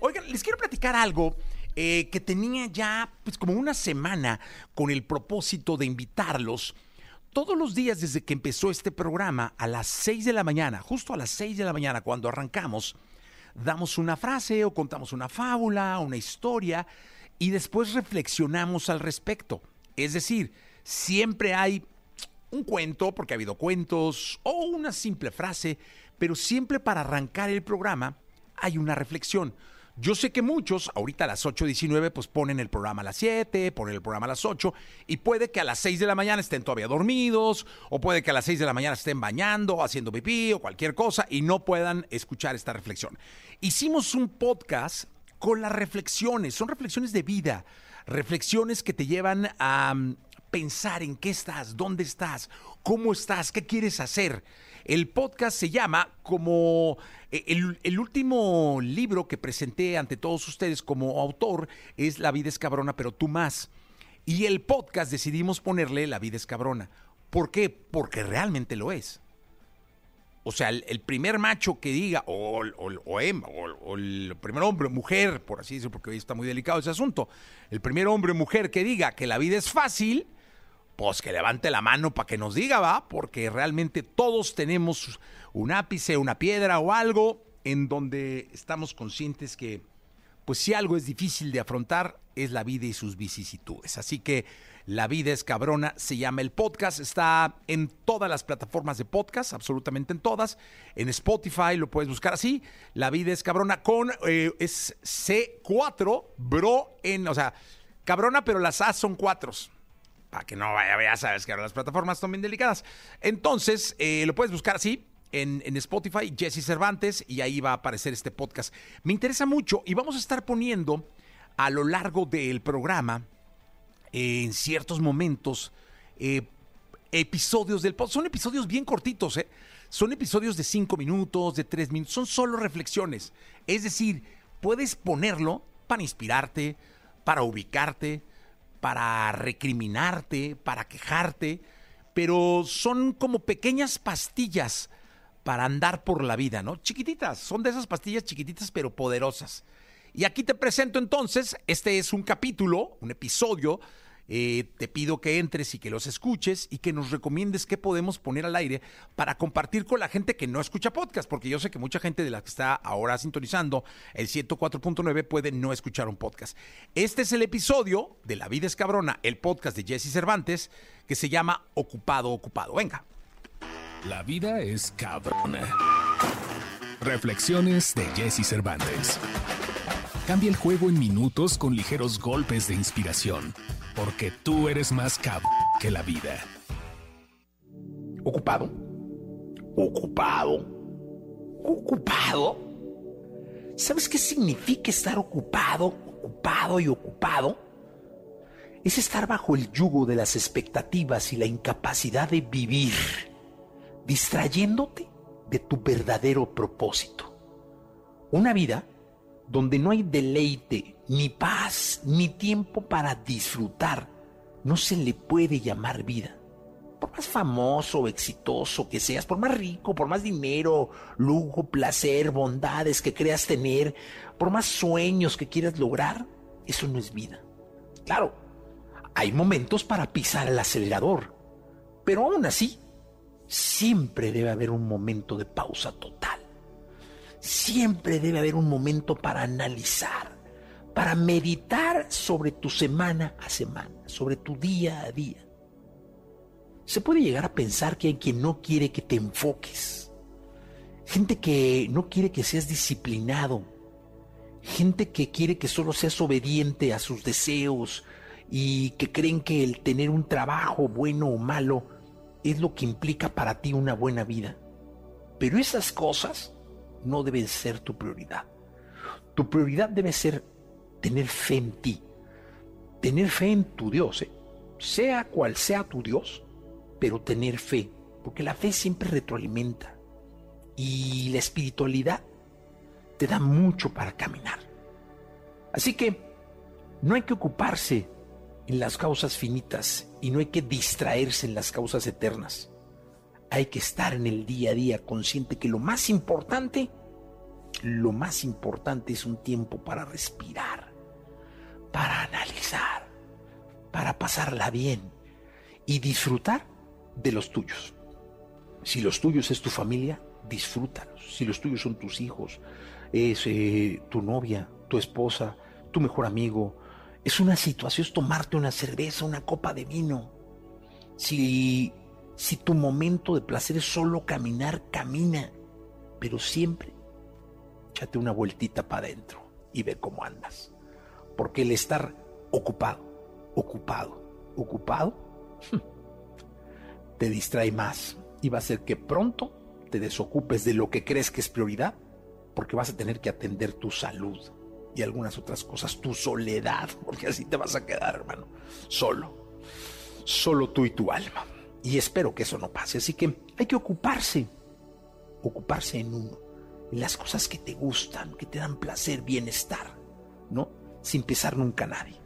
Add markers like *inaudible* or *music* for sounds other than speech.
Oigan, les quiero platicar algo eh, que tenía ya pues como una semana con el propósito de invitarlos todos los días desde que empezó este programa a las 6 de la mañana, justo a las 6 de la mañana cuando arrancamos, damos una frase o contamos una fábula, una historia y después reflexionamos al respecto. Es decir, siempre hay un cuento, porque ha habido cuentos, o una simple frase, pero siempre para arrancar el programa hay una reflexión. Yo sé que muchos, ahorita a las 8.19, pues ponen el programa a las 7, ponen el programa a las 8, y puede que a las 6 de la mañana estén todavía dormidos, o puede que a las 6 de la mañana estén bañando, haciendo pipí o cualquier cosa, y no puedan escuchar esta reflexión. Hicimos un podcast con las reflexiones, son reflexiones de vida, reflexiones que te llevan a mm, pensar en qué estás, dónde estás, cómo estás, qué quieres hacer. El podcast se llama como eh, el, último libro que presenté ante todos ustedes como autor es La vida es cabrona, pero tú más. Y el podcast decidimos ponerle La vida es cabrona. ¿Por qué? Porque realmente lo es. O sea, el, primer macho que diga, o, o, el primer hombre, mujer, por así decirlo, porque hoy está muy delicado ese asunto, el primer hombre, mujer que diga que la vida es fácil, pues que levante la mano para que nos diga, va, porque realmente todos tenemos un ápice, una piedra o algo en donde estamos conscientes que, pues si algo es difícil de afrontar, es la vida y sus vicisitudes. Así que La vida es cabrona se llama el podcast, está en todas las plataformas de podcast, absolutamente en todas. En Spotify lo puedes buscar así, La vida es cabrona con, eh, es C4, bro, en, o sea, cabrona, pero las A son cuatros para que no vaya, ya sabes que ahora las plataformas son bien delicadas. Entonces, eh, lo puedes buscar así. En, Spotify, Jesse Cervantes, y ahí va a aparecer este podcast. Me interesa mucho y vamos a estar poniendo a lo largo del programa, en ciertos momentos, eh, episodios del podcast. Son episodios bien cortitos, ¿eh? Son episodios de cinco minutos, de tres minutos, son solo reflexiones. Es decir, puedes ponerlo para inspirarte, para ubicarte, para recriminarte, para quejarte, pero son como pequeñas pastillas para andar por la vida, ¿no? Chiquititas, son de esas pastillas chiquititas pero poderosas. Y aquí te presento entonces, este es un capítulo, un episodio eh, te pido que entres y que los escuches y que nos recomiendes qué podemos poner al aire para compartir con la gente que no escucha podcast, porque yo sé que mucha gente de la que está ahora sintonizando el 104.9 puede no escuchar un podcast. Este es el episodio de La vida es cabrona, el podcast de Jesse Cervantes, que se llama Ocupado, Ocupado. Venga. La vida es cabrona. Reflexiones de Jesse Cervantes. Cambia el juego en minutos con ligeros golpes de inspiración porque tú eres más cabrón que la vida. ¿Ocupado? ¿Ocupado? ¿Ocupado? ¿Sabes qué significa estar ocupado, ocupado y ocupado? Es estar bajo el yugo de las expectativas y la incapacidad de vivir, distrayéndote de tu verdadero propósito. Una vida donde no hay deleite, ni paz, ni tiempo para disfrutar, no se le puede llamar vida. Por más famoso o exitoso que seas, por más rico, por más dinero, lujo, placer, bondades que creas tener, por más sueños que quieras lograr, eso no es vida. Claro, hay momentos para pisar el acelerador, pero aún así, siempre debe haber un momento de pausa total. Siempre debe haber un momento para analizar, para meditar sobre tu semana a semana, sobre tu día a día. Se puede llegar a pensar que hay quien no quiere que te enfoques, gente que no quiere que seas disciplinado, gente que quiere que solo seas obediente a sus deseos y que creen que el tener un trabajo bueno o malo es lo que implica para ti una buena vida. Pero esas cosas no debe ser tu prioridad. Tu prioridad debe ser tener fe en ti, tener fe en tu Dios, ¿eh? sea cual sea tu Dios, pero tener fe, porque la fe siempre retroalimenta y la espiritualidad te da mucho para caminar. Así que no hay que ocuparse en las causas finitas y no hay que distraerse en las causas eternas. Hay que estar en el día a día consciente que lo más importante lo más importante es un tiempo para respirar, para analizar, para pasarla bien y disfrutar de los tuyos. Si los tuyos es tu familia, disfrútalos. Si los tuyos son tus hijos, es eh, tu novia, tu esposa, tu mejor amigo, es una situación, es tomarte una cerveza, una copa de vino. Si, si tu momento de placer es solo caminar, camina, pero siempre échate una vueltita para adentro y ve cómo andas. Porque el estar ocupado, ocupado, ocupado, te distrae más y va a hacer que pronto te desocupes de lo que crees que es prioridad, porque vas a tener que atender tu salud y algunas otras cosas, tu soledad, *laughs* porque así te vas a quedar, hermano, solo, solo tú y tu alma. Y espero que eso no pase, así que hay que ocuparse, ocuparse en uno, en las cosas que te gustan, que te dan placer, bienestar, ¿no? Sin pesar nunca a nadie.